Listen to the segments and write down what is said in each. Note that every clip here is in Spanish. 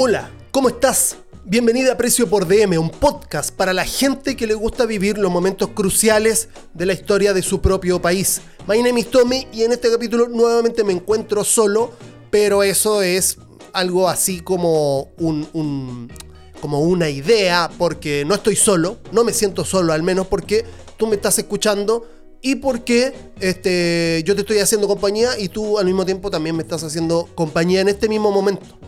Hola, ¿cómo estás? Bienvenida a Precio por DM, un podcast para la gente que le gusta vivir los momentos cruciales de la historia de su propio país. My name is Tommy y en este capítulo nuevamente me encuentro solo, pero eso es algo así como un, como una idea, porque no estoy solo, no me siento solo al menos porque tú me estás escuchando y porque este, yo te estoy haciendo compañía y tú al mismo tiempo también me estás haciendo compañía en este mismo momento.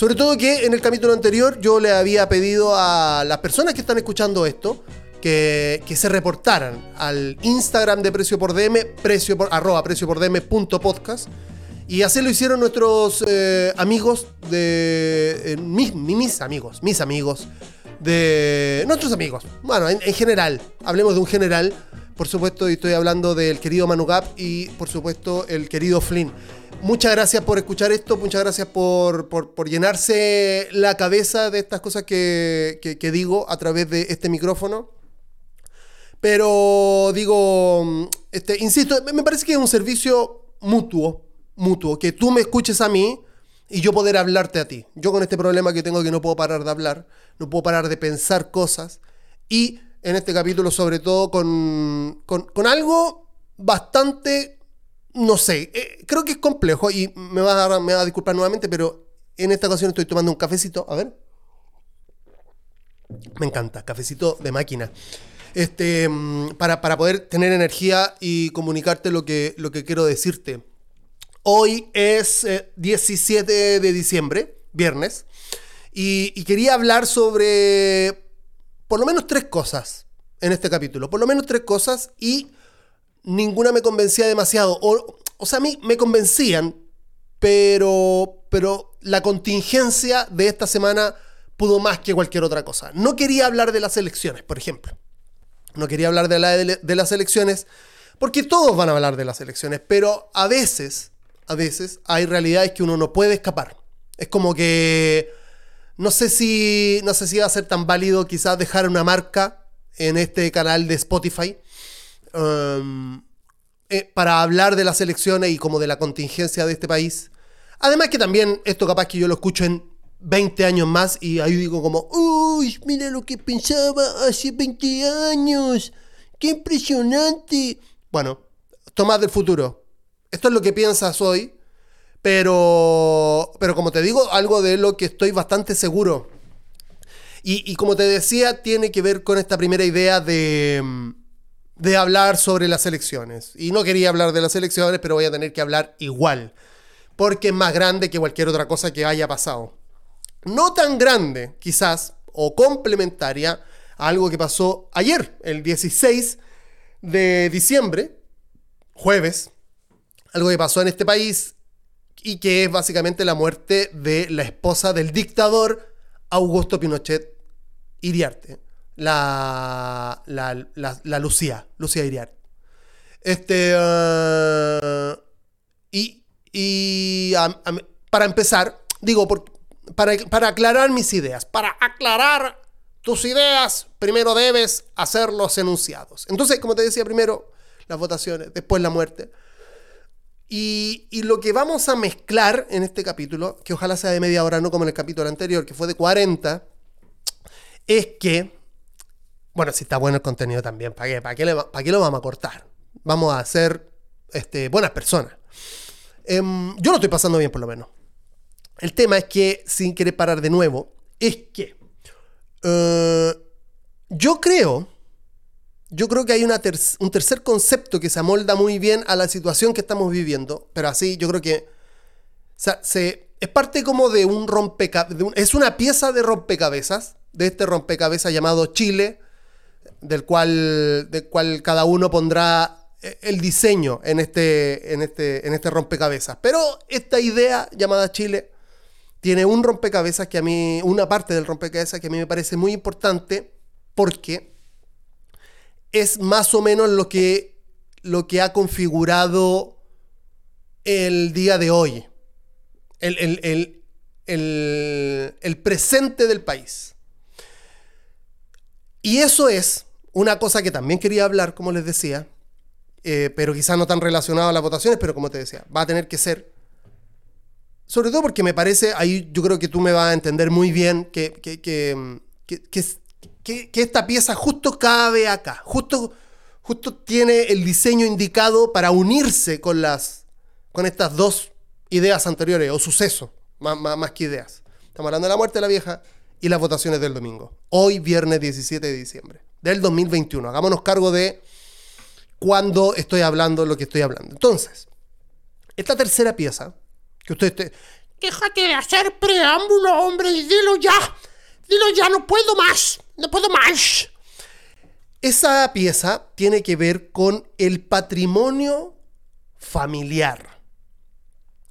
Sobre todo que en el capítulo anterior yo le había pedido a las personas que están escuchando esto que, que se reportaran al Instagram de Precio por DM, precio por, arroba precio por DM punto podcast. Y así lo hicieron nuestros eh, amigos de. eh, mis, mis amigos, mis amigos. De. Nuestros amigos. Bueno, en, en general. Hablemos de un general. Por supuesto, y estoy hablando del querido Manu Gap y por supuesto el querido Flynn. Muchas gracias por escuchar esto, muchas gracias por, por- por llenarse la cabeza de estas cosas que, que- que digo a través de este micrófono. Pero digo, este, insisto, me parece que es un servicio mutuo, mutuo, que tú me escuches a mí y yo poder hablarte a ti. Yo con este problema que tengo que no puedo parar de hablar, no puedo parar de pensar cosas y en este capítulo sobre todo con, con, con algo bastante, no sé, eh, creo que es complejo y me va, a, disculpar nuevamente, pero en esta ocasión estoy tomando un cafecito, a ver. Me encanta, cafecito de máquina. Este, mm, para, para poder tener energía y comunicarte lo que, lo que quiero decirte. Hoy es eh, 17 de diciembre, viernes, y, y quería hablar sobre por lo menos tres cosas en este capítulo. Por lo menos tres cosas y ninguna me convencía demasiado. O, o sea, a mí me convencían, pero, pero la contingencia de esta semana pudo más que cualquier otra cosa. No quería hablar de las elecciones, por ejemplo. No quería hablar de, la- de las elecciones, porque todos van a hablar de las elecciones, pero a veces, a veces hay realidades que uno no puede escapar. Es como que no sé si no sé si va a ser tan válido quizás dejar una marca en este canal de Spotify um, eh, para hablar de las elecciones y como de la contingencia de este país. Además que también esto capaz que yo lo escucho en 20 años más y ahí digo como, uy, mira lo que pensaba hace 20 años, qué impresionante. Bueno, Tomás del futuro, esto es lo que piensas hoy, pero, pero como te digo, algo de lo que estoy bastante seguro. Y, y como te decía, tiene que ver con esta primera idea de, de hablar sobre las elecciones. Y no quería hablar de las elecciones, pero voy a tener que hablar igual. Porque es más grande que cualquier otra cosa que haya pasado. No tan grande, quizás, o complementaria a algo que pasó ayer, el 16 de diciembre, jueves. Algo que pasó en este país y que es básicamente la muerte de la esposa del dictador Augusto Pinochet Iriarte, la, la, la, Lucía, Lucía Iriarte. Este, ah, y y para empezar, digo, por- para, para aclarar mis ideas, para aclarar tus ideas, primero debes hacer los enunciados. Entonces, como te decía, primero las votaciones, después la muerte. Y, y lo que vamos a mezclar en este capítulo, que ojalá sea de media hora, no como en el capítulo anterior, que fue de 40, es que, bueno, si está bueno el contenido también, ¿para qué, para qué, le para qué lo vamos a cortar? Vamos a ser este, buenas personas. Em, yo lo estoy pasando bien, por lo menos. El tema es que, sin querer parar de nuevo, es que eh, yo creo, yo creo que hay una ter- un tercer concepto que se amolda muy bien a la situación que estamos viviendo, pero así yo creo que o sea, se, es parte como de un rompecabezas, es una pieza de rompecabezas, de este rompecabezas llamado Chile, del cual, del cual cada uno pondrá eh, el diseño en este, en, este, en este rompecabezas. Pero esta idea llamada Chile tiene un rompecabezas que a mí, una parte del rompecabezas que a mí me parece muy importante porque es más o menos lo que, lo que ha configurado el día de hoy, el, el- el- el- el presente del país. Y eso es una cosa que también quería hablar, como les decía, eh, pero quizás no tan relacionado a las votaciones, pero como te decía, va a tener que ser sobre todo porque me parece, ahí yo creo que tú me vas a entender muy bien que, que, que, que, que esta pieza justo cabe acá, justo, justo tiene el diseño indicado para unirse con, las, con estas dos ideas anteriores o sucesos, más, más, más que ideas. Estamos hablando de la muerte de la vieja y las votaciones del domingo. Hoy, viernes 17 de diciembre del 2021. Hagámonos cargo de cuándo estoy hablando lo que estoy hablando. Entonces, esta tercera pieza, que usted esté... Déjate de hacer preámbulo, hombre, y dilo ya. Dilo ya, no puedo más. No puedo más. Esa pieza tiene que ver con el patrimonio familiar.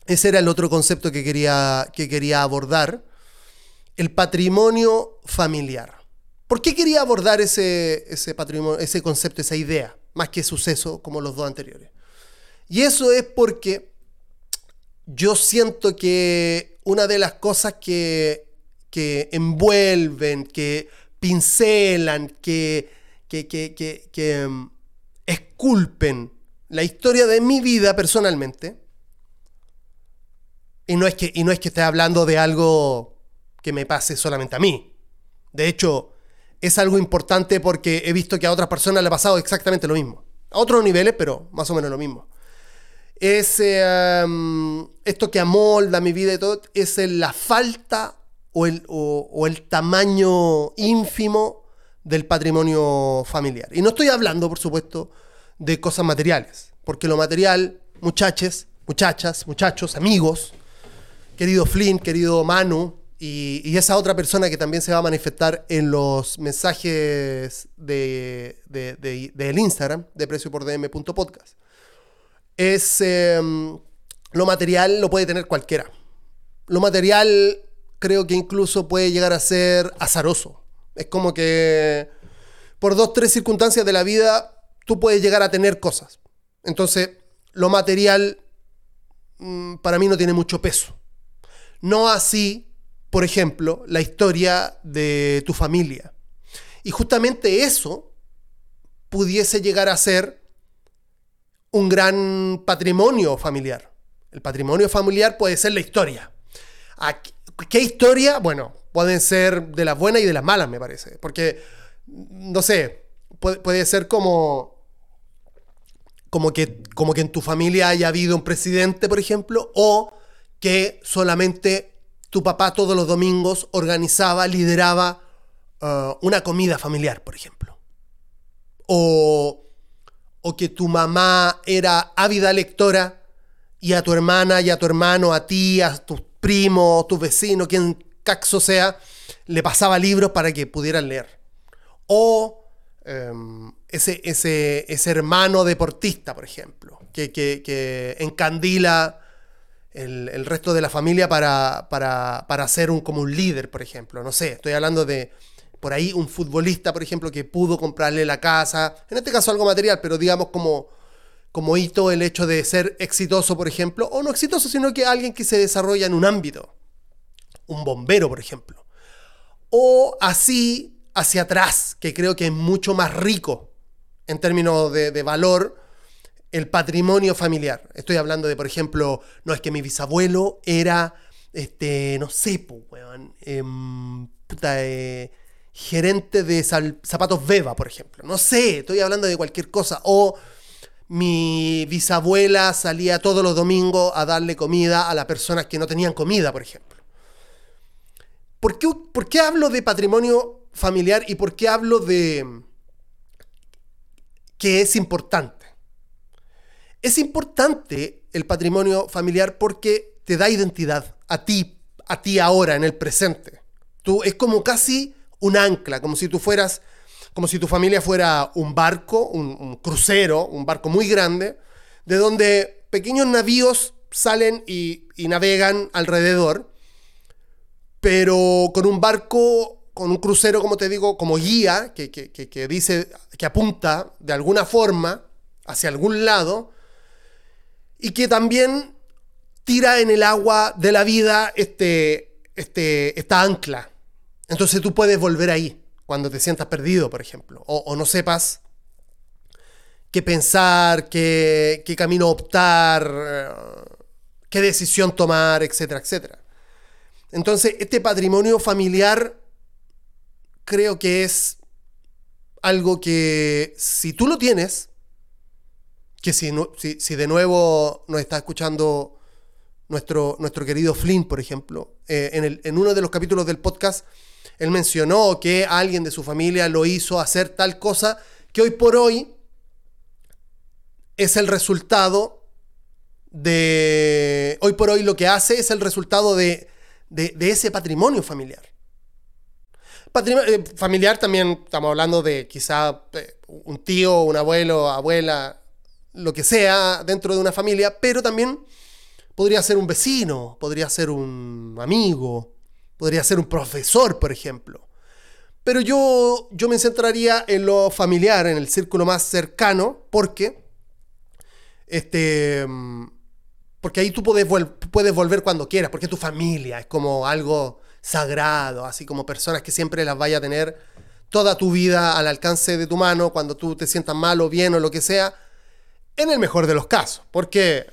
Ese era el otro concepto que quería, que quería abordar. El patrimonio familiar. ¿Por qué quería abordar ese, ese patrimonio, ese concepto, esa idea, más que suceso como los dos anteriores? Y eso es porque yo siento que una de las cosas que, que envuelven, que pincelan, que, que, que, um, esculpen la historia de mi vida personalmente, y no, es que, y no es que esté hablando de algo que me pase solamente a mí. De hecho, es algo importante porque he visto que a otras personas le ha pasado exactamente lo mismo. A otros niveles, pero más o menos lo mismo. Es um, esto que amolda mi vida y todo, es la falta o el, o, o el tamaño ínfimo del patrimonio familiar. Y no estoy hablando, por supuesto, de cosas materiales, porque lo material, muchachos, muchachas, muchachos, amigos, querido Flynn, querido Manu, y, esa otra persona que también se va a manifestar en los mensajes de, de, de, del Instagram, de precio por dm.podcast, es eh, lo material lo puede tener cualquiera. Lo material creo que incluso puede llegar a ser azaroso. Es como que por dos, tres circunstancias de la vida tú puedes llegar a tener cosas. Entonces, lo material mmm, para mí no tiene mucho peso. No así por ejemplo, la historia de tu familia. Y justamente eso pudiese llegar a ser un gran patrimonio familiar. El patrimonio familiar puede ser la historia. ¿Qué historia? Bueno, pueden ser de las buenas y de las malas, me parece. Porque, no sé, puede, puede ser como como que, como que en tu familia haya habido un presidente, por ejemplo, o que solamente tu papá todos los domingos organizaba, lideraba uh, una comida familiar, por ejemplo. O, o que tu mamá era ávida lectora y a tu hermana y a tu hermano, a ti, a tus primos, tus vecinos, quien caxo sea, le pasaba libros para que pudieran leer. O um, ese, ese, ese, hermano deportista, por ejemplo, que, que, que encandila el, el, resto de la familia para, para, para ser un, como un líder, por ejemplo. No sé, estoy hablando de por ahí un futbolista, por ejemplo, que pudo comprarle la casa, en este caso algo material, pero digamos como, como hito el hecho de ser exitoso, por ejemplo, o no exitoso, sino que alguien que se desarrolla en un ámbito, un bombero, por ejemplo. O así hacia atrás, que creo que es mucho más rico en términos de, de valor, el patrimonio familiar. Estoy hablando de, por ejemplo, no es que mi bisabuelo era, este, no sé, weón, eh, puta, eh, gerente de zapatos Beba, por ejemplo. No sé, estoy hablando de cualquier cosa. O mi bisabuela salía todos los domingos a darle comida a las personas que no tenían comida, por ejemplo. ¿Por qué, ¿Por qué hablo de patrimonio familiar y por qué hablo de que es importante? Es importante el patrimonio familiar porque te da identidad a ti, a ti ahora, en el presente. Tú, es como casi un ancla, como si tú fueras, como si tu familia fuera un barco, un, crucero, un barco muy grande, de donde pequeños navíos salen y, y navegan alrededor, pero con un barco, con un crucero, como te digo, como guía, que, que, que dice, que apunta de alguna forma hacia algún lado, y que también tira en el agua de la vida este, este, esta ancla. Entonces tú puedes volver ahí cuando te sientas perdido, por ejemplo, o, no sepas qué pensar, qué, qué camino optar, qué decisión tomar, etcétera, etcétera. Entonces, este patrimonio familiar creo que es algo que si tú lo tienes, que si, si, de nuevo nos está escuchando nuestro, nuestro querido Flynn, por ejemplo, eh, en, el, en uno de los capítulos del podcast, él mencionó que alguien de su familia lo hizo hacer tal cosa que hoy por hoy es el resultado de... Hoy por hoy lo que hace es el resultado de, de, ese patrimonio familiar. Patrimonio, eh, familiar también estamos hablando de quizá eh, un tío, un abuelo, abuela, lo que sea dentro de una familia, pero también podría ser un vecino, podría ser un amigo, podría ser un profesor, por ejemplo. Pero yo, yo me centraría en lo familiar, en el círculo más cercano, porque, este, porque ahí tú puedes, puedes volver cuando quieras, porque tu familia es como algo sagrado, así como personas que siempre las vaya a tener toda tu vida al alcance de tu mano, cuando tú te sientas mal o bien o lo que sea, en el mejor de los casos, porque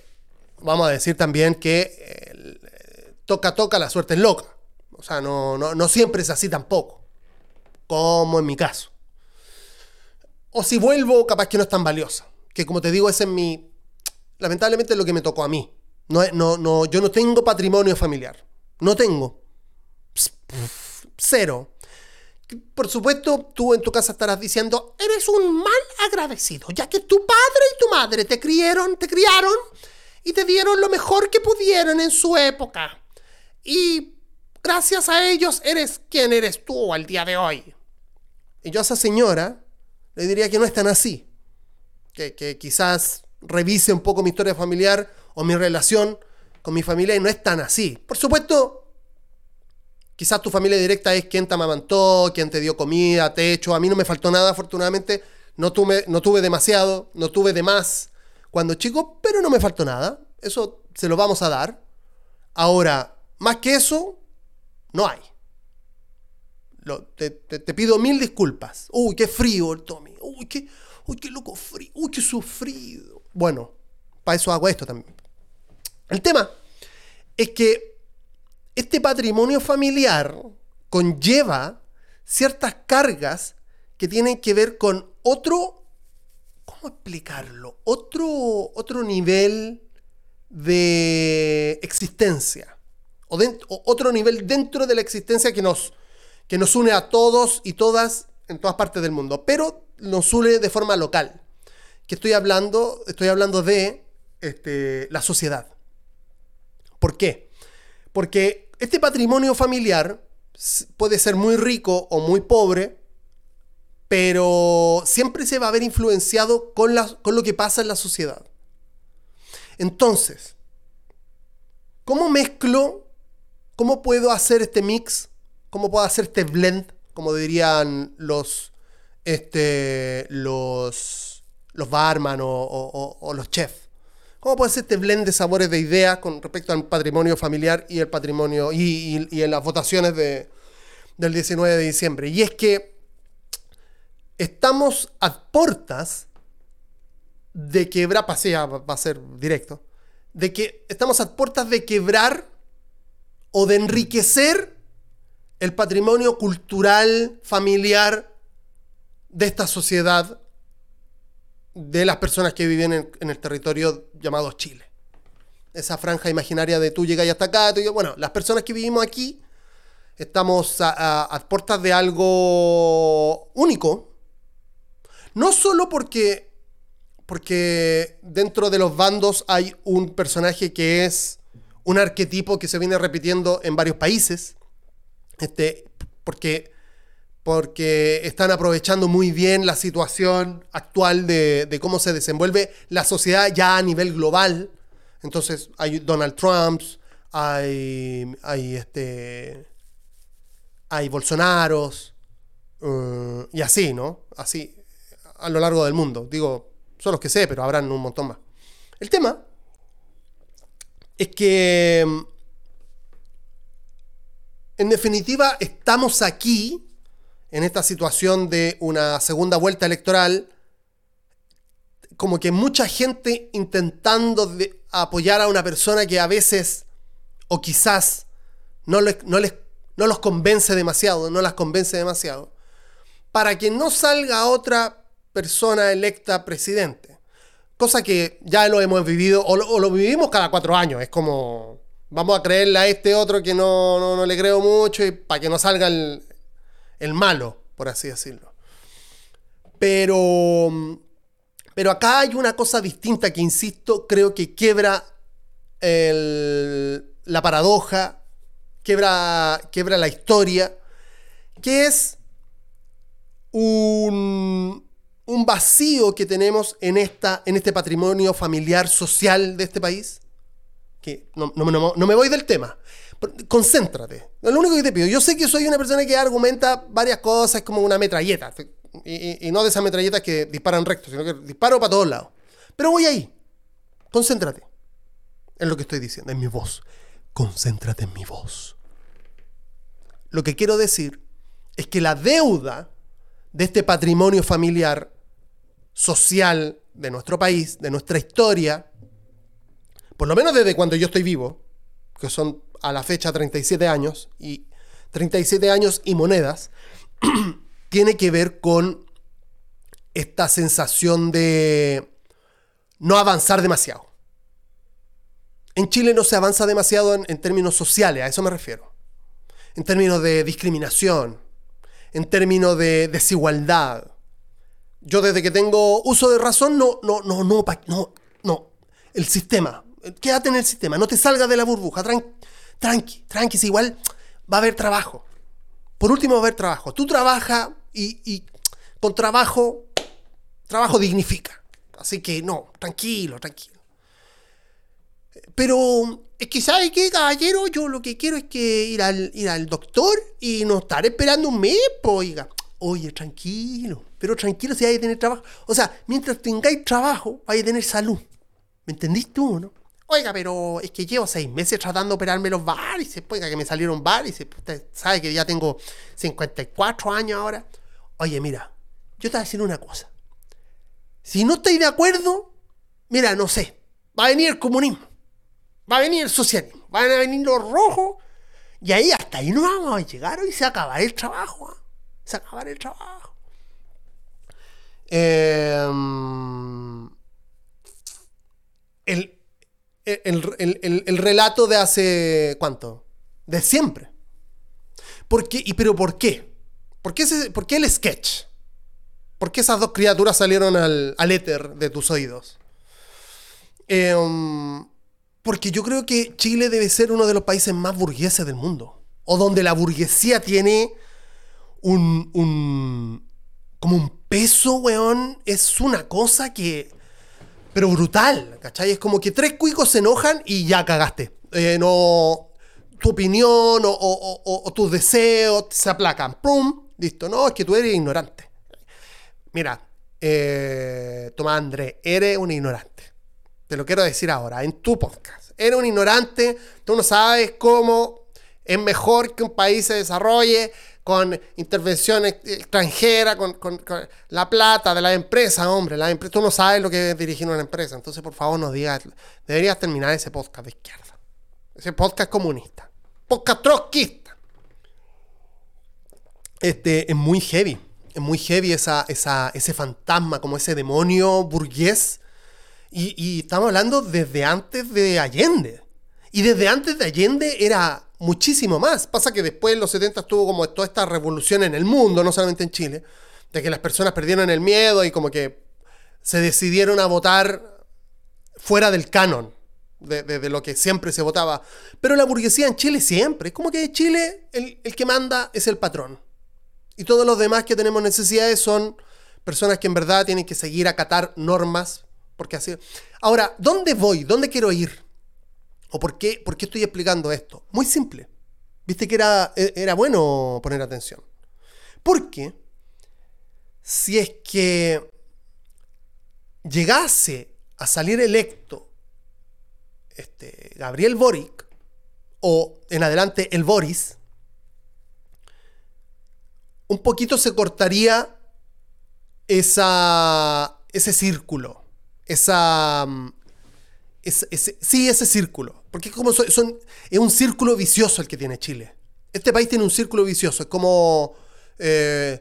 vamos a decir también que eh, toca, toca, la suerte es loca. O sea, no, no, siempre es así tampoco, como en mi caso. O si vuelvo, capaz que no es tan valiosa, que como te digo, ese es mi, lamentablemente es lo que me tocó a mí. No, no, no, yo no tengo patrimonio familiar, no tengo. Cero. Por supuesto, tú en tu casa estarás diciendo, eres un mal agradecido, ya que tu padre y tu madre te criaron, te criaron y te dieron lo mejor que pudieron en su época. Y gracias a ellos eres quien eres tú al día de hoy. Y yo a esa señora le diría que no es tan así. Que, que quizás revise un poco mi historia familiar o mi relación con mi familia y no es tan así. Por supuesto, Quizás tu familia directa es quien te amamantó, quien te dio comida, techo. A mí no me faltó nada, afortunadamente. No tuve, no tuve demasiado, no tuve de más cuando chico, pero no me faltó nada. Eso se lo vamos a dar. Ahora, más que eso, no hay. te, pido mil disculpas. Uy, qué frío el Tommy. Uy, qué, uy, qué loco frío. Uy, qué sufrido. Bueno, para eso hago esto también. El tema es que este patrimonio familiar conlleva ciertas cargas que tienen que ver con otro, ¿cómo explicarlo? Otro, otro nivel de existencia, o, otro nivel dentro de la existencia que nos, que nos une a todos y todas en todas partes del mundo, pero nos une de forma local. Que estoy hablando, estoy hablando de este, la sociedad. ¿Por qué? Porque este patrimonio familiar puede ser muy rico o muy pobre, pero siempre se va a ver influenciado con, lo que pasa en la sociedad. Entonces, ¿cómo mezclo? ¿Cómo puedo hacer este mix? ¿Cómo puedo hacer este blend? Como dirían los, este, los, los barman o los chefs. ¿Cómo puede ser este blend de sabores de ideas con respecto al patrimonio familiar y el patrimonio y, en las votaciones de, del 19 de diciembre? Y es que estamos a puertas de quebrar, pasea, va a ser directo, de que estamos a puertas de quebrar o de enriquecer el patrimonio cultural, familiar de esta sociedad de las personas que viven en, el territorio llamado Chile. Esa franja imaginaria de tú llegas hasta acá, bueno, las personas que vivimos aquí estamos a, puertas de algo único, no solo porque, porque dentro de los bandos hay un personaje que es un arquetipo que se viene repitiendo en varios países, este, porque porque están aprovechando muy bien la situación actual de, cómo se desenvuelve la sociedad ya a nivel global. Entonces hay Donald Trumps, hay, hay, este, hay Bolsonaros, uh, y así, ¿no? Así, a lo largo del mundo. Digo, son los que sé, pero habrán un montón más. El tema es que, en definitiva, estamos aquí en esta situación de una segunda vuelta electoral como que mucha gente intentando de apoyar a una persona que a veces o quizás no, les, no, les, no los convence demasiado, no las convence demasiado, para que no salga otra persona electa presidente. Cosa que ya lo hemos vivido, o lo, vivimos cada cuatro años. Es como, vamos a creerle a este otro que no, no, le creo mucho y para que no salga el, el malo, por así decirlo. Pero, pero acá hay una cosa distinta que, insisto, creo que quiebra la paradoja, quiebra, la historia, que es un, vacío que tenemos en, esta, en este patrimonio familiar social de este país. Que no me voy del tema. Concéntrate. Lo único que te pido. Yo sé que soy una persona que argumenta varias cosas como una metralleta. Y, no de esas metralletas que disparan recto, sino que disparo para todos lados. Pero voy ahí. Concéntrate en lo que estoy diciendo, en mi voz. Concéntrate en mi voz. Lo que quiero decir es que la deuda de este patrimonio familiar, social de nuestro país, de nuestra historia, por lo menos desde cuando yo estoy vivo, que son a la fecha 37 años, y 37 años y monedas, tiene que ver con esta sensación de no avanzar demasiado. En Chile no se avanza demasiado en, términos sociales, a eso me refiero. En términos de discriminación, en términos de desigualdad. Yo desde que tengo uso de razón, no, no, no, no, no, no. El sistema, quédate en el sistema, no te salgas de la burbuja, tranqui, tranqui, igual va a haber trabajo. Por último va a haber trabajo. Tú trabajas y, con trabajo, trabajo dignifica. Así que no, tranquilo, tranquilo. Pero es que, ¿sabe qué, caballero? Yo lo que quiero es que ir al, ir al doctor y no estar esperando un mes, oiga. Oye, tranquilo, pero tranquilo si hay que tener trabajo. O sea, mientras tengáis trabajo, vais a tener salud. ¿Me entendiste tú, no? Oiga, pero es que llevo seis meses tratando de operarme los varices, oiga, que me salieron varices. Usted sabe que ya tengo 54 años ahora. Oye, mira, yo te voy a decir una cosa. Si no estáis de acuerdo, mira, no sé, va a venir el comunismo, va a venir el socialismo, van a venir los rojos, y ahí hasta ahí no vamos a llegar y se acabará el trabajo. ¿ah? Se acabará el trabajo. Em, el, el, relato de hace. ¿Cuánto? De siempre. ¿Por qué? ¿Y pero por qué? ¿Por qué, ¿Por qué el sketch? ¿Por qué esas dos criaturas salieron al, al éter de tus oídos? Em, porque yo creo que Chile debe ser uno de los países más burgueses del mundo. O donde la burguesía tiene un, un como un peso, weón. Es una cosa que pero brutal, ¿cachai? Es como que tres cuicos se enojan y ya cagaste. Eh, no, tu opinión o, tus deseos se aplacan. ¡Pum! Listo. No, es que tú eres ignorante. Mira, eh, Tomás Andrés, eres un ignorante. Te lo quiero decir ahora, en tu podcast. Eres un ignorante, tú no sabes cómo es mejor que un país se desarrolle con intervención extranjera, con, la plata de la empresa, hombre. La empresa, tú no sabes lo que es dirigir una empresa. Entonces, por favor, no digas. Deberías terminar ese podcast de izquierda. Ese podcast comunista. Podcast trotskista. Este, es muy heavy. Es muy heavy esa, esa, ese fantasma, como ese demonio burgués. Y, y estamos hablando desde antes de Allende. Y desde antes de Allende era muchísimo más. Pasa que después en los 70 tuvo como toda esta revolución en el mundo, no solamente en Chile, de que las personas perdieron el miedo y como que se decidieron a votar fuera del canon de, lo que siempre se votaba. Pero la burguesía en Chile siempre, es como que en Chile el, el que manda es el patrón. Y todos los demás que tenemos necesidades son personas que en verdad tienen que seguir acatar normas. Porque así. Ahora, ¿dónde voy? ¿Dónde quiero ir? ¿O por qué, por qué estoy explicando esto? Muy simple. Viste que era, e, era bueno poner atención. Porque si es que llegase a salir electo este, Gabriel Boric, o en adelante el Boris, un poquito se cortaría esa, ese círculo esa, mm, ese- sí, ese círculo. Porque como son, es un círculo vicioso el que tiene Chile. Este país tiene un círculo vicioso. Es como. eh,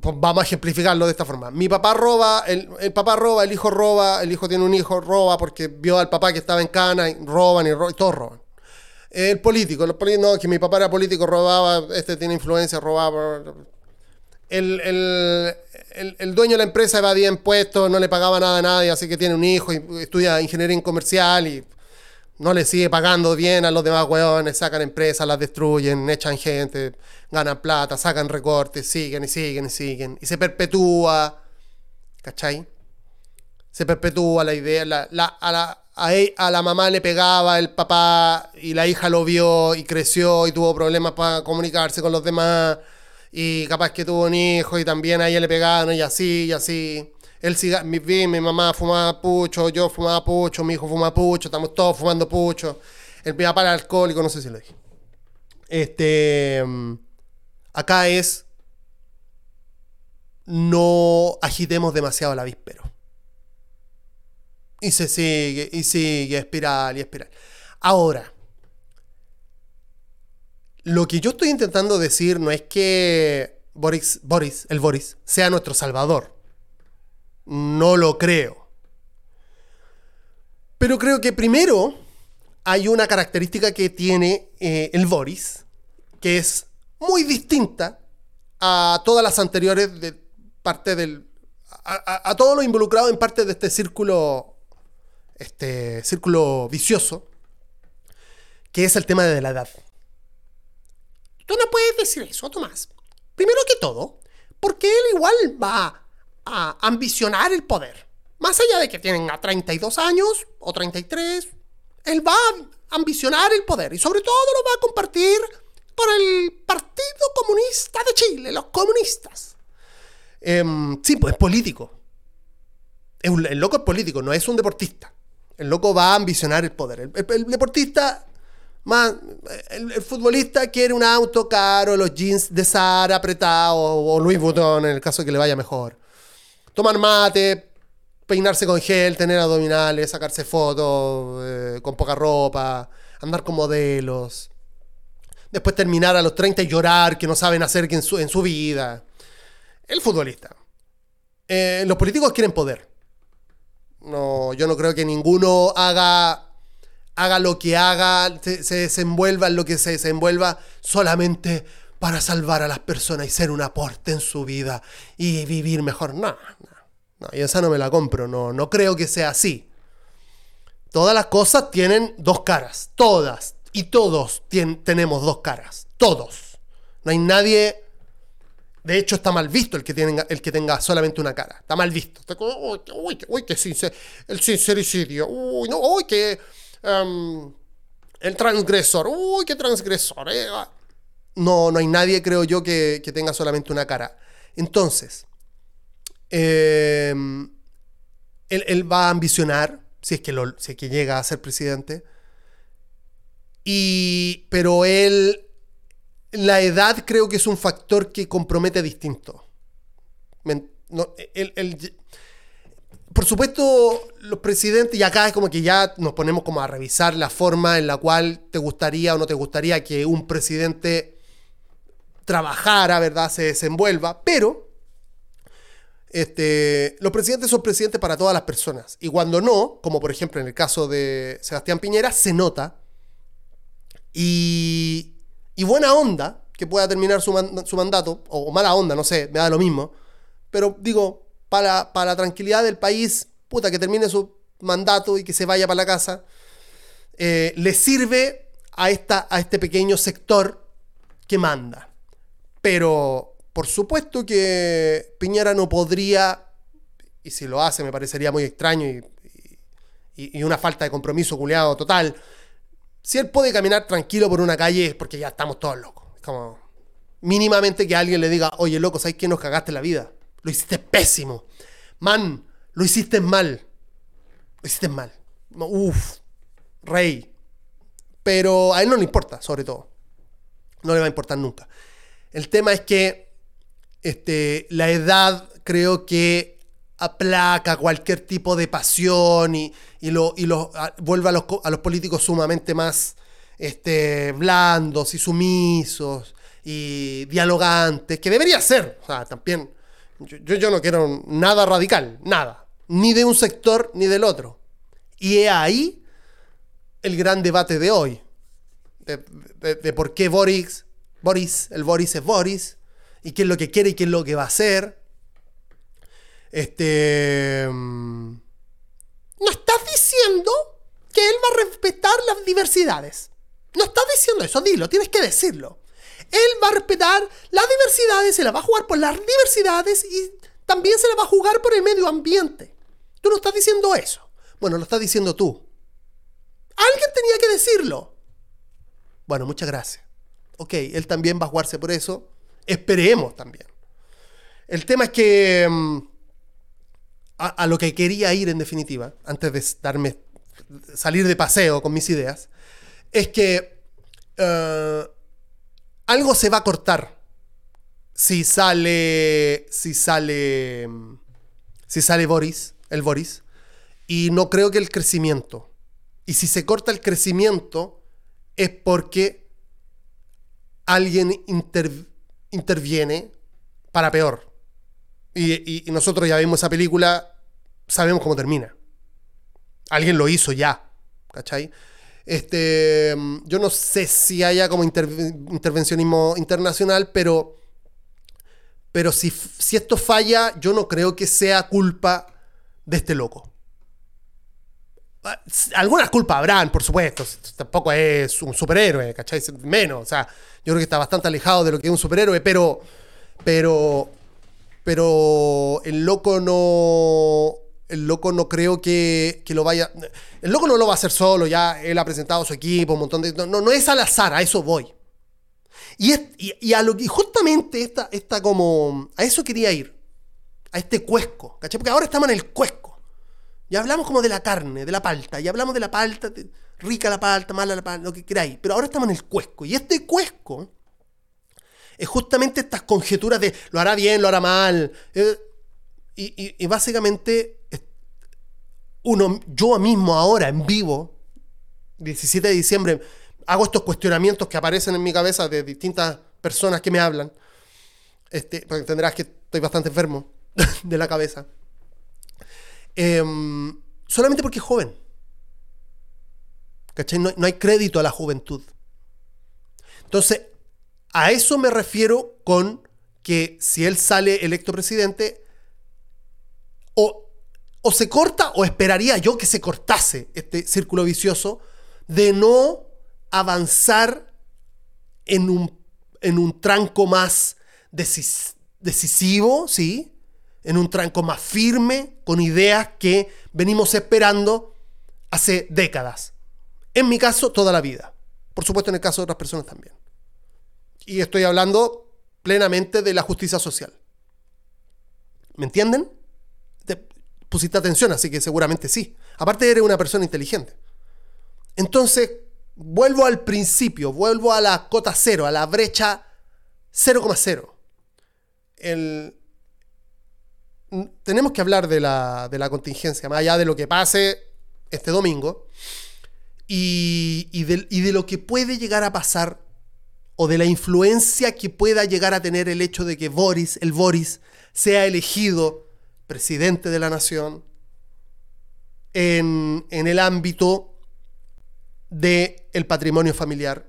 pues vamos a ejemplificarlo de esta forma. Mi papá roba, el, papá roba, el hijo roba, el hijo tiene un hijo, roba porque vio al papá que estaba en cana, y roban y, ro- y todos roban. El político, los políticos, no, que mi papá era político, robaba, este tiene influencia, robaba. El, el- el- el dueño de la empresa evadía impuestos, no le pagaba nada a nadie, así que tiene un hijo y estudia ingeniería en comercial y no le sigue pagando bien a los demás hueones, sacan empresas, las destruyen, echan gente, ganan plata, sacan recortes, siguen y siguen y siguen. Y se perpetúa, ¿cachai? Se perpetúa la idea, la- la- a, la, e- a la mamá le pegaba el papá y la hija lo vio y creció y tuvo problemas para comunicarse con los demás y capaz que tuvo un hijo y también a ella le pegaron y así y así. Él siga, mi, mi mamá fumaba pucho, yo fumaba pucho, mi hijo fumaba pucho, estamos todos fumando pucho. El papá era alcohólico, no sé si lo dije. Este. mm, Acá es. No agitemos demasiado el avispero. Y se sigue, y sigue, espiral y espiral. Ahora, lo que yo estoy intentando decir no es que Boris, Boris, el Boris, sea nuestro salvador. No lo creo. Pero creo que primero hay una característica que tiene eh, el Boris, que es muy distinta a todas las anteriores de parte del. a, a- a todo lo involucrado en parte de este círculo. Este círculo vicioso. Que es el tema de la edad. Tú no puedes decir eso, Tomás. Primero que todo, Porque él igual va a ambicionar el poder. Más allá de que tienen a 32 años o 33, él va a ambicionar el poder y sobre todo lo va a compartir con el Partido Comunista de Chile, los comunistas. em, sí, pues es político. El loco es político, no es un deportista. El loco va a ambicionar el poder. El, el- el deportista, más, el, el futbolista quiere un auto caro, los jeans de Zara apretados o Louis Vuitton en el caso que le vaya mejor. Tomar mate, peinarse con gel, tener abdominales, sacarse fotos eh, con poca ropa, andar con modelos. Después terminar a los 30 y llorar que no saben hacer en su, en su vida. El futbolista. Eh, los políticos quieren poder. No, yo no creo que ninguno haga, haga lo que haga, se, se desenvuelva en lo que se desenvuelva solamente para salvar a las personas y ser un aporte en su vida y vivir mejor. No, no, no, yo esa no me la compro, no, no creo que sea así. Todas las cosas tienen dos caras, todas y todos tenemos dos caras, todos. No hay nadie de hecho, está mal visto el que, tenga, el que tenga solamente una cara. Está mal visto. Uy, uy, uy, que sincer- el sincericidio. Uy, no, uy, que em, el transgresor. Uy, qué transgresor. eh. No, no hay nadie, creo yo, que, que tenga solamente una cara. Entonces, em, él, él va a ambicionar, si es, que si es que llega a ser presidente. Y, pero él la edad creo que es un factor que compromete distinto. No, por supuesto, los presidentes, y acá es como que ya nos ponemos como a revisar la forma en la cual te gustaría o no te gustaría que un presidente trabajara, ¿verdad? Se desenvuelva, pero este, los presidentes son presidentes para todas las personas. Y cuando no, como por ejemplo en el caso de Sebastián Piñera, se nota. Y, y buena onda que pueda terminar su, su mandato, o mala onda, no sé, me da lo mismo. Pero digo, para, para la tranquilidad del país, puta, que termine su mandato y que se vaya para la casa, eh, le sirve a, esta, a este pequeño sector que manda. Pero, por supuesto que Piñera no podría, y si lo hace me parecería muy extraño y, y- una falta de compromiso culeado total, si él puede caminar tranquilo por una calle es porque ya estamos todos locos. Como mínimamente que alguien le diga, oye loco, ¿sabes qué? Nos cagaste la vida. Lo hiciste pésimo. Man, lo hiciste mal. Lo hiciste mal. Uf, rey. Pero a él no le importa, sobre todo. No le va a importar nunca. El tema es que este, la edad creo que aplaca cualquier tipo de pasión y, y, lo, y lo, a- vuelve a los, a los políticos sumamente más este, blandos y sumisos y dialogantes, que debería ser. O sea, también, yo, yo- no quiero nada radical, nada. Ni de un sector ni del otro. Y he ahí el gran debate de hoy. De, de- de por qué Boris, Boris, el Boris es Boris, y qué es lo que quiere y qué es lo que va a hacer. Este. mm, No estás diciendo que él va a respetar las diversidades. No estás diciendo eso, dilo, tienes que decirlo. Él va a respetar las diversidades, se la va a jugar por las diversidades y también se la va a jugar por el medio ambiente. Tú no estás diciendo eso. Bueno, lo estás diciendo tú. Alguien tenía que decirlo. Bueno, muchas gracias. Ok, él también va a jugarse por eso. Esperemos también. El tema es que. mm, A, lo que quería ir en definitiva, antes de darme. salir de paseo con mis ideas, es que. eh, algo se va a cortar. Si sale. Si sale. mm, Si sale Boris, el Boris. Y no creo que el crecimiento. Y si se corta el crecimiento, es porque alguien inter- interviene para peor. Y, nosotros ya vimos esa película, sabemos cómo termina. Alguien lo hizo ya, ¿cachai? Este, yo no sé si haya como inter- intervencionismo internacional, pero, pero si, si esto falla, yo no creo que sea culpa de este loco. Algunas culpas habrán, por supuesto. Tampoco es un superhéroe, ¿cachai? Menos. O sea, yo creo que está bastante alejado de lo que es un superhéroe, pero. Pero. Pero el loco no. El loco no creo que, que lo vaya. El loco no lo va a hacer solo, ya él ha presentado su equipo, un montón de. No, no, no es al azar, a eso voy. Y, es- y, y a lo que justamente esta, esta como. A eso quería ir. A este cuesco, ¿cachai? Porque ahora estamos en el cuesco. Ya hablamos como de la carne, de la palta, y hablamos de la palta, de- rica la palta, mala la palta, lo que queráis. Pero ahora estamos en el cuesco. Y este cuesco es justamente estas conjeturas de lo hará bien, lo hará mal. eh, y, y- básicamente, uno, yo mismo ahora, en vivo, 17 de diciembre, hago estos cuestionamientos que aparecen en mi cabeza de distintas personas que me hablan. Este, porque entenderás que estoy bastante enfermo de la cabeza. Em, solamente porque es joven. ¿Cachai? No, hay crédito a la juventud. Entonces, a eso me refiero con que si él sale electo presidente, o, o se corta, o esperaría yo que se cortase este círculo vicioso de no avanzar en un, en un tranco más decis- decisivo, ¿sí? En un tranco más firme, con ideas que venimos esperando hace décadas. En mi caso, toda la vida. Por supuesto, en el caso de otras personas también. Y estoy hablando plenamente de la justicia social. ¿Me entienden? Te pusiste atención, así que seguramente sí. Aparte, eres una persona inteligente. Entonces, vuelvo al principio, vuelvo a la cota cero, a la brecha 0,0. El... Tenemos que hablar de la, de la contingencia, más allá de lo que pase este domingo, y, de, y de lo que puede llegar a pasar, o de la influencia que pueda llegar a tener el hecho de que Boris, el Boris, sea elegido presidente de la nación en, en el ámbito del patrimonio familiar.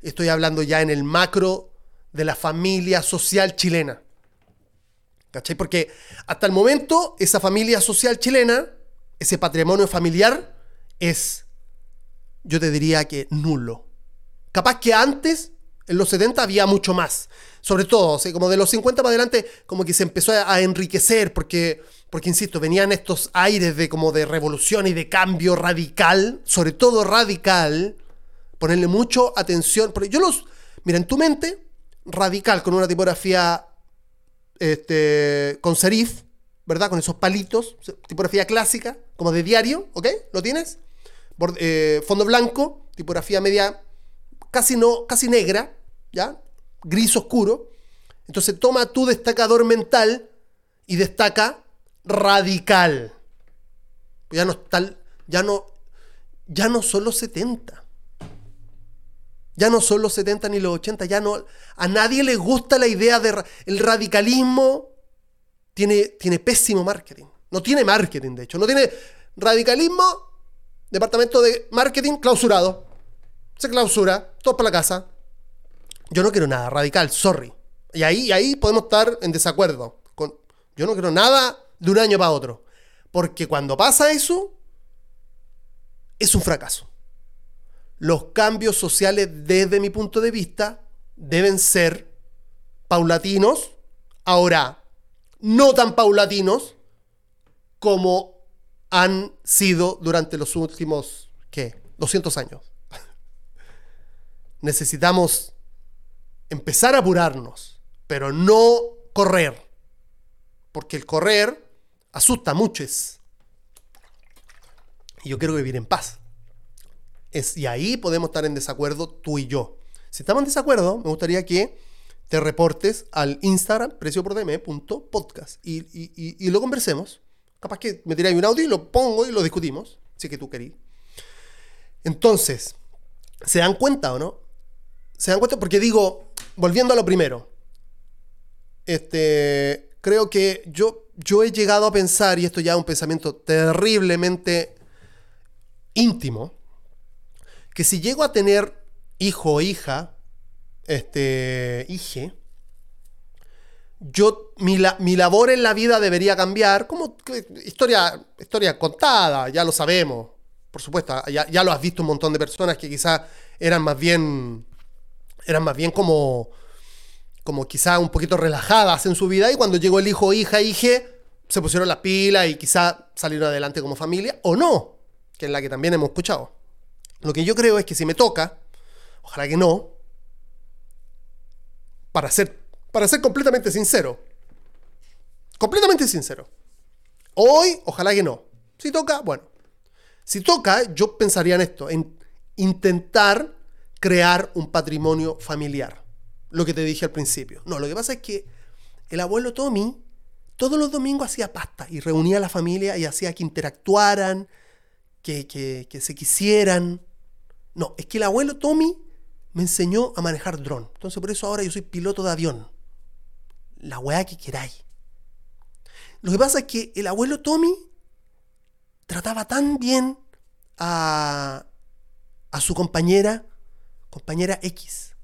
Estoy hablando ya en el macro de la familia social chilena. ¿Cachai? Porque hasta el momento esa familia social chilena, ese patrimonio familiar, es, yo te diría que nulo. Capaz que antes, en los 70, había mucho más. Sobre todo, o sea, como de los 50 para adelante, como que se empezó a, a enriquecer, porque, porque, insisto, venían estos aires de como de revolución y de cambio radical, sobre todo radical, ponerle mucho atención. Porque yo los, mira, en tu mente, radical, con una tipografía este, con serif, ¿verdad? Con esos palitos, tipografía clásica, como de diario, ¿ok? ¿Lo tienes? Eh, fondo blanco, tipografía media, casi no, casi negra, ¿ya? Gris oscuro. Entonces toma tu destacador mental y destaca radical. Ya no está, ya no, ya no son los 70. Ya no son los 70 ni los 80, ya no. A nadie le gusta la idea de. El radicalismo tiene, tiene pésimo marketing. No tiene marketing, de hecho. No tiene. Radicalismo, departamento de marketing clausurado. Se clausura, todo para la casa. Yo no quiero nada radical, sorry. Y ahí, ahí podemos estar en desacuerdo. Con, yo no quiero nada de un año para otro. Porque cuando pasa eso, es un fracaso los cambios sociales desde mi punto de vista deben ser paulatinos, ahora no tan paulatinos como han sido durante los últimos, ¿qué? 200 años. Necesitamos empezar a apurarnos, pero no correr, porque el correr asusta a muchos. Y yo quiero vivir en paz y ahí podemos estar en desacuerdo tú y yo. Si estamos en desacuerdo, me gustaría que te reportes al Instagram preciopordm.podcast y, y, y, lo conversemos. Capaz que me tiráis un audio y lo pongo y lo discutimos, si que tú querís. Entonces, ¿se dan cuenta o no? ¿Se dan cuenta? Porque digo, volviendo a lo primero, este, creo que yo, yo he llegado a pensar, y esto ya es un pensamiento terriblemente íntimo, que si llego a tener hijo o hija, este, hije, yo, mi, mi, labor en la vida debería cambiar, como historia, historia contada, ya lo sabemos, por supuesto, ya, ya, lo has visto un montón de personas que quizás eran más bien, eran más bien como, como quizás un poquito relajadas en su vida y cuando llegó el hijo, hija, hije, se pusieron las pilas y quizás salieron adelante como familia, o no, que es la que también hemos escuchado. Lo que yo creo es que si me toca, ojalá que no, para ser, para ser completamente sincero, completamente sincero, hoy ojalá que no. Si toca, bueno, si toca, yo pensaría en esto, en intentar crear un patrimonio familiar. Lo que te dije al principio. No, lo que pasa es que el abuelo Tommy todos los domingos hacía pasta y reunía a la familia y hacía que interactuaran, que, que, que se quisieran. No, es que el abuelo Tommy me enseñó a manejar dron. Entonces por eso ahora yo soy piloto de avión. La weá que queráis. Lo que pasa es que el abuelo Tommy trataba tan bien a, a su compañera, compañera X.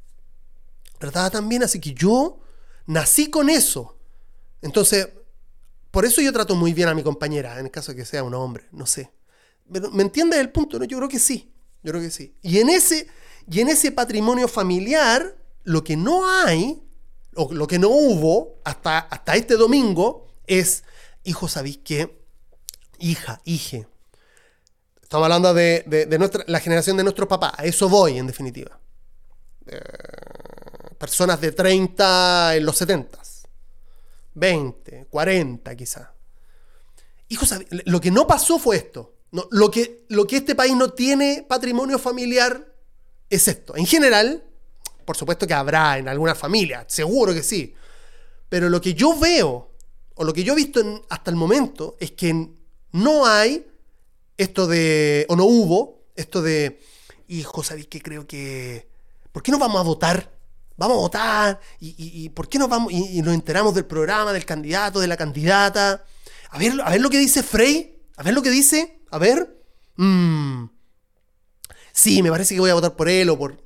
Trataba tan bien, así que yo nací con eso. Entonces, por eso yo trato muy bien a mi compañera, en el caso de que sea un hombre, no sé. ¿Me entiendes el punto? No? Yo creo que sí. Yo creo que sí. Y en ese, y en ese patrimonio familiar, lo que no hay, o lo que no hubo hasta, hasta este domingo, es, hijo, ¿sabéis qué? Hija, hije. Estamos hablando de, nuestra, la generación de nuestros papás. A eso voy, en definitiva. Eh, personas de 30 en los 70. 20, 40 quizá. Hijo, lo que no pasó fue esto lo, que, lo que este país no tiene patrimonio familiar es esto. En general, por supuesto que habrá en alguna familia, seguro que sí. Pero lo que yo veo, o lo que yo he visto hasta el momento, es que no hay esto de, o no hubo, esto de, hijo, ¿sabéis qué creo que... ¿Por qué no vamos a votar? Vamos a votar, y, ¿por qué no vamos? Y, nos enteramos del programa, del candidato, de la candidata. A ver, a ver lo que dice Frey, a ver lo que dice. A ver. Mm. Sí, me parece que voy a votar por él o por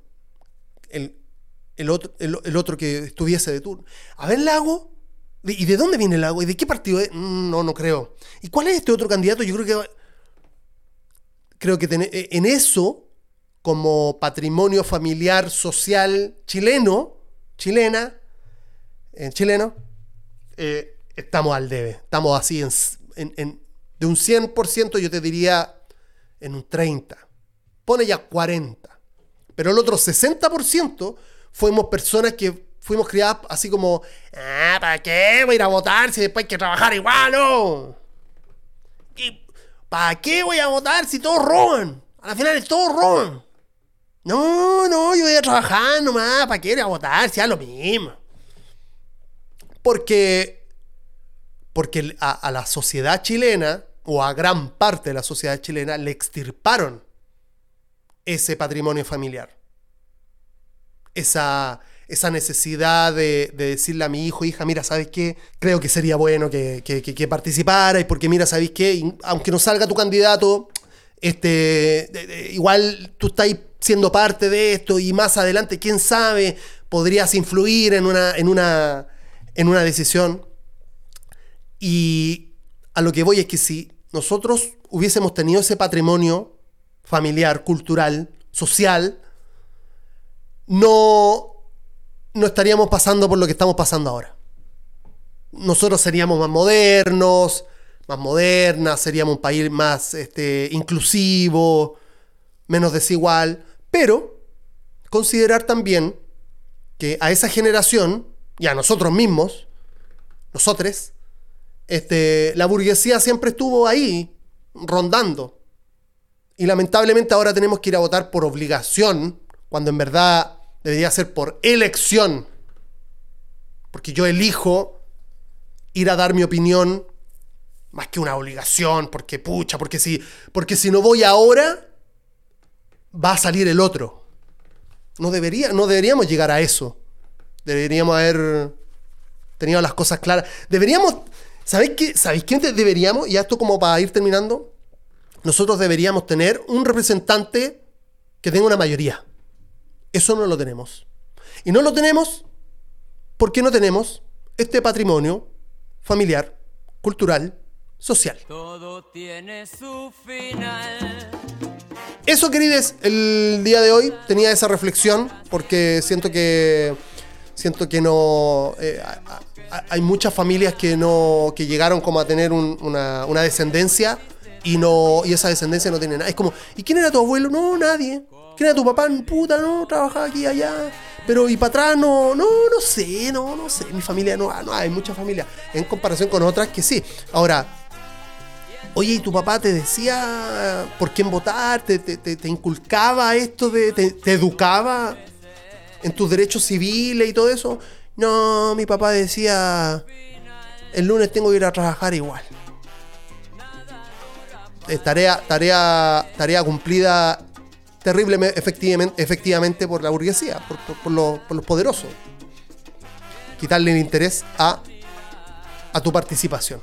el, otro, el, otro que estuviese de turno. A ver, Lago. ¿Y de dónde viene el Lago? ¿Y de qué partido es? Mm, no, no creo. ¿Y cuál es este otro candidato? Yo creo que. Creo que e, en eso, como patrimonio familiar social chileno, chilena, en eh, chileno, eh, estamos al debe. Estamos así en de un 100% yo te diría en un 30. Pone ya 40. Pero el otro 60% fuimos personas que fuimos criadas así como, ah, ¿para qué voy a ir a votar si después hay que trabajar igual? No? ¿Para qué voy a votar si todos roban? A la final todos roban. No, no, yo voy a trabajar nomás, ¿para qué voy a votar? Si es lo mismo. Porque Porque a la sociedad chilena, o a gran parte de la sociedad chilena, le extirparon ese patrimonio familiar. Esa, esa necesidad de, de decirle a mi hijo, hija, mira, ¿sabes qué? Creo que sería bueno que, que, que, participara, y porque mira, ¿sabes qué? Aunque no salga tu candidato, este, igual tú estás siendo parte de esto y más adelante, quién sabe, podrías influir en una, en una, en una decisión. Y a lo que voy es que si nosotros hubiésemos tenido ese patrimonio familiar, cultural, social, no, no estaríamos pasando por lo que estamos pasando ahora. Nosotros seríamos más modernos, más modernas, seríamos un país más este, inclusivo, menos desigual, pero considerar también que a esa generación y a nosotros mismos, nosotros, este, la burguesía siempre estuvo ahí, rondando. Y lamentablemente ahora tenemos que ir a votar por obligación, cuando en verdad debería ser por elección. Porque yo elijo ir a dar mi opinión más que una obligación, porque pucha, porque si, porque si no voy ahora, va a salir el otro. No, debería, no deberíamos llegar a eso. Deberíamos haber tenido las cosas claras. Deberíamos, ¿sabéis qué? ¿Sabéis qué deberíamos? Y esto como para ir terminando, nosotros deberíamos tener un representante que tenga una mayoría. Eso no lo tenemos. Y no lo tenemos porque no tenemos este patrimonio familiar, cultural, social. Todo tiene su final. Eso, queridos, el día de hoy tenía esa reflexión porque siento que siento que no eh, hay muchas familias que no que llegaron como a tener un- una, una descendencia y no y esa descendencia no tiene nada. Es como, ¿y quién era tu abuelo? No, nadie. ¿Quién era tu papá? Puta, no, trabajaba aquí allá. Pero y para atrás no, no, no sé, no, no sé. Mi familia no, no hay mucha familia en comparación con otras que sí. Ahora, Oye, ¿y tu papá te decía por quién votar? ¿Te, te- te- inculcaba esto? De, te educaba en tus derechos civiles y todo eso? No, mi papá decía, el lunes tengo que ir a trabajar igual. Tarea, tarea, tarea cumplida terriblemente, efectivamente, efectivamente por la burguesía, por, por- por los poderosos. Quitarle el interés a, a tu participación.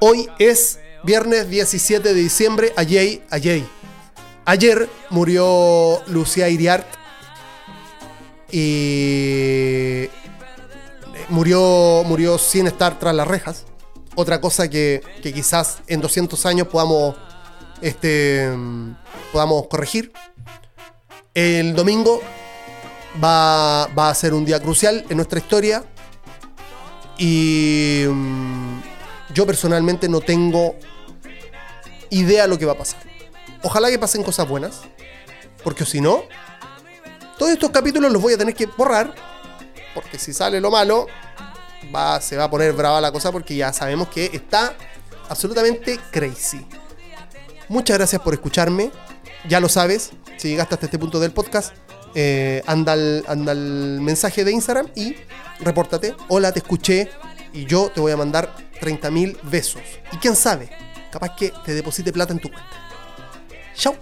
Hoy es viernes 17 de diciembre. Ayer, ayer, ayer murió Lucía Iriart. Y murió, murió sin estar tras las rejas. Otra cosa que, que quizás en 200 años podamos, este, podamos corregir. El domingo va, va a ser un día crucial en nuestra historia. Y mm, yo personalmente no tengo idea lo que va a pasar. Ojalá que pasen cosas buenas. Porque si no, todos estos capítulos los voy a tener que borrar. Porque si sale lo malo, va, se va a poner brava la cosa porque ya sabemos que está absolutamente crazy. Muchas gracias por escucharme. Ya lo sabes, si llegaste hasta este punto del podcast, eh, anda, al, anda al mensaje de Instagram y repórtate. Hola, te escuché y yo te voy a mandar 30.000 besos. Y quién sabe, capaz que te deposite plata en tu cuenta. Chao.